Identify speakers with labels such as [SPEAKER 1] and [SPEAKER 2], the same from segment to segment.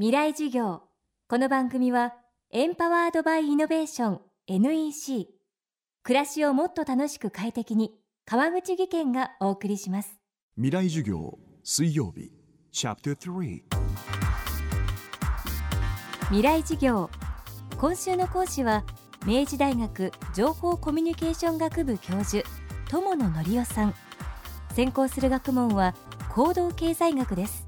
[SPEAKER 1] 未来授業。この番組はエンパワードバイイノベーション NEC 暮らしをもっと楽しく快適に川口義賢がお送りします。
[SPEAKER 2] 未来授業水曜日チャプター3
[SPEAKER 1] 未来授業。今週の講師は明治大学情報コミュニケーション学部教授友野則夫さん。専攻する学問は行動経済学です。既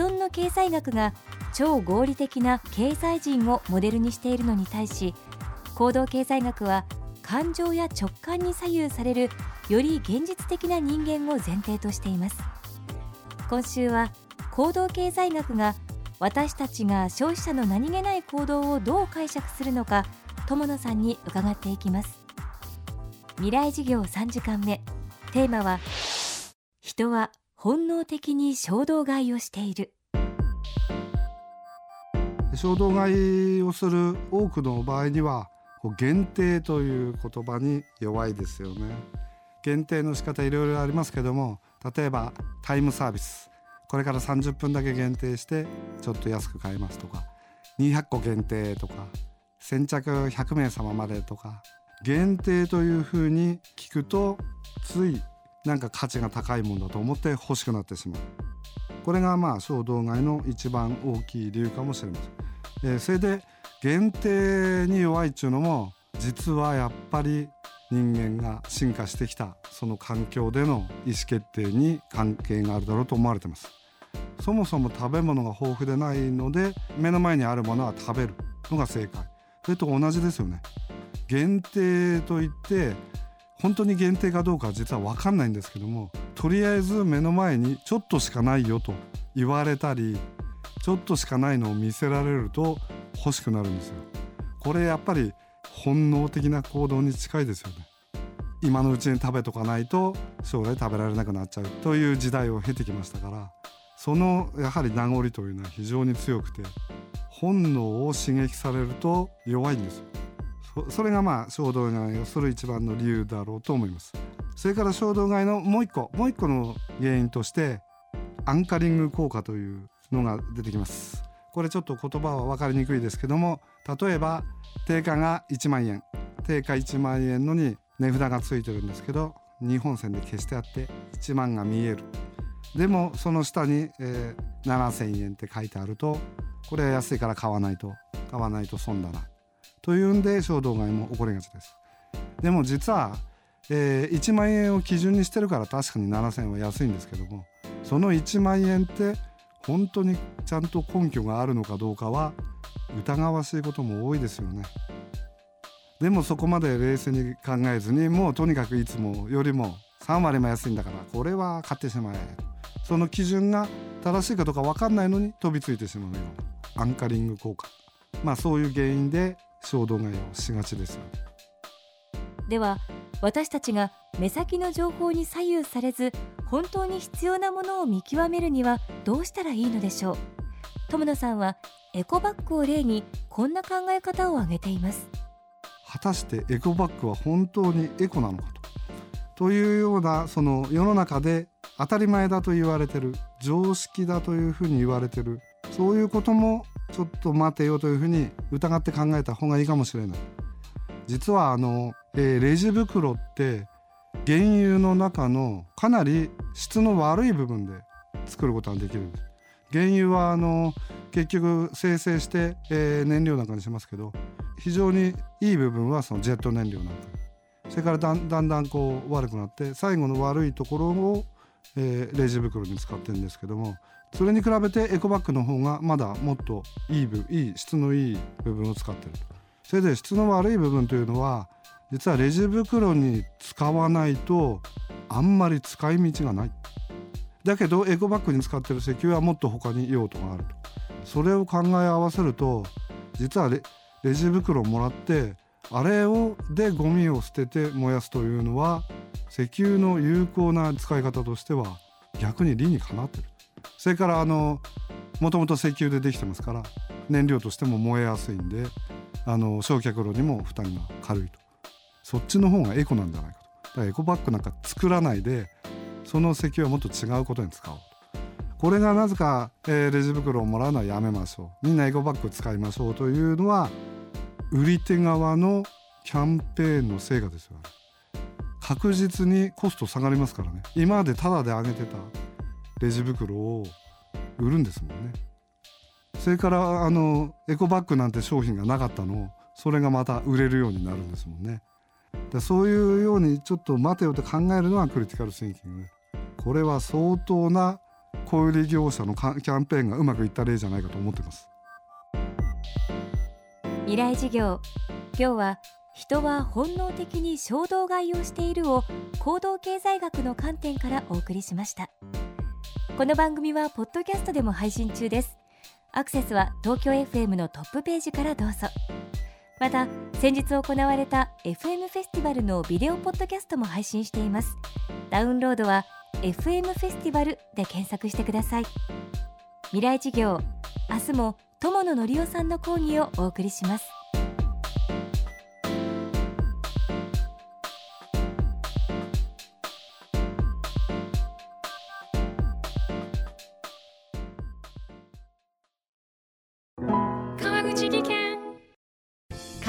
[SPEAKER 1] 存の経済学が超合理的な経済人をモデルにしているのに対し行動経済学は感情や直感に左右されるより現実的な人間を前提としています。今週は行動経済学が私たちが消費者の何気ない行動をどう解釈するのか友野さんに伺っていきます。未来事業3時間目。テーマは人は本能的に衝動買いをしている。
[SPEAKER 3] 衝動買いをする多くの場合には限定という言葉に弱いですよね。限定の仕方いろいろありますけども例えばタイムサービス。これから30分だけ限定してちょっと安く買えますとか200個限定とか先着100名様までとか限定というふうに聞くとついなんか価値が高いものだと思って欲しくなってしまう。これがまあ衝動買いの一番大きい理由かもしれません、えー、それで限定に弱いっていうのも実はやっぱり人間が進化してきたその環境での意思決定に関係があるだろうと思われてます。そもそも食べ物が豊富でないので目の前にあるものは食べるのが正解。それと同じですよね。限定といって本当に限定かどうかは実は分かんないんですけどもとりあえず目の前にちょっとしかないよと言われたりちょっとしかないのを見せられると欲しくなるんですよ。これやっぱり本能的な行動に近いですよね。今のうちに食べとかないと将来食べられなくなっちゃうという時代を経てきましたからそのやはり名残というのは非常に強くて本能を刺激されると弱いんですよ。それがまあ衝動買いをする一番の理由だろうと思います。それから衝動買いのもう一個もう一個の原因としてアンカリング効果というのが出てきます。これちょっと言葉は分かりにくいですけども例えば定価が1万円。定価1万円のに値札がついてるんですけど日本線で消してあって1万が見える。でもその下に、えー、7,000円って書いてあるとこれは安いから買わないと。買わないと損だな。というんで衝動買いも起こりがちです。でも実は、えー、1万円を基準にしてるから確かに7,000円は安いんですけどもその1万円って本当にちゃんと根拠があるのかどうかは疑わしいことも多いですよね。でもそこまで冷静に考えずにもうとにかくいつもよりも3割も安いんだからこれは買ってしまえ。その基準が正しいかどうか分かんないのに飛びついてしまうよ。うなアンカリング効果。まあそういう原因で衝動買いをしがちです。よ
[SPEAKER 1] では私たちが目先の情報に左右されず本当に必要なものを見極めるにはどうしたらいいのでしょう？友野さんはエコバッグを例にこんな考え方を挙げています。
[SPEAKER 3] 果たしてエコバッグは本当にエコなのかと。というようなその世の中で当たり前だと言われてる常識だというふうに言われてるそういうこともちょっと待てよというふうに疑って考えた方がいいかもしれない。実はあの、えー、レジ袋って原油の中のかなり質の悪い部分で作ることができるんです。原油はあの結局生成して、えー、燃料なんかにしますけど非常にいい部分はそのジェット燃料なんか。それからだんだんだんこう悪くなって最後の悪いところを、えー、レジ袋に使ってるんですけどもそれに比べてエコバッグの方がまだもっといい部いい質のいい部分を使ってるそれで質の悪い部分というのは実はレジ袋に使わないとあんまり使い道がない。だけどエコバッグに使ってる石油はもっと他に用途があると。それを考え合わせると実はレレジ袋をもらってあれをでゴミを捨てて燃やすというのは石油の有効な使い方としては逆に理にかなってる。それからあのもともと石油でできてますから燃料としても燃えやすいんであの焼却炉にも負担が軽いと。そっちの方がエコなんじゃないかと。だからエコバッグなんか作らないでその石油はもっと違うことに使おうと。これがなぜか、えーレジ袋をもらうのはやめましょう。みんなエコバッグ使いましょうというのは売り手側のキャンペーンの成果ですよ確実にコスト下がりますからね。今までタダであげてたレジ袋を売るんですもんね。それからあのエコバッグなんて商品がなかったのをそれがまた売れるようになるんですもんね。でそういうようにちょっと待てよと考えるのはクリティカルシンキング。これは相当な小売業者のキャンペーンがうまくいった例じゃないかと思ってます。
[SPEAKER 1] 未来事業。今日は人は本能的に衝動買いをしているを行動経済学の観点からお送りしました。この番組はポッドキャストでも配信中です。アクセスは東京 FM のトップページからどうぞ。また先日行われた FM フェスティバルのビデオポッドキャストも配信しています。ダウンロードは FM フェスティバルで検索してください。未来事業明日も友野則夫さんの講義をお送りします。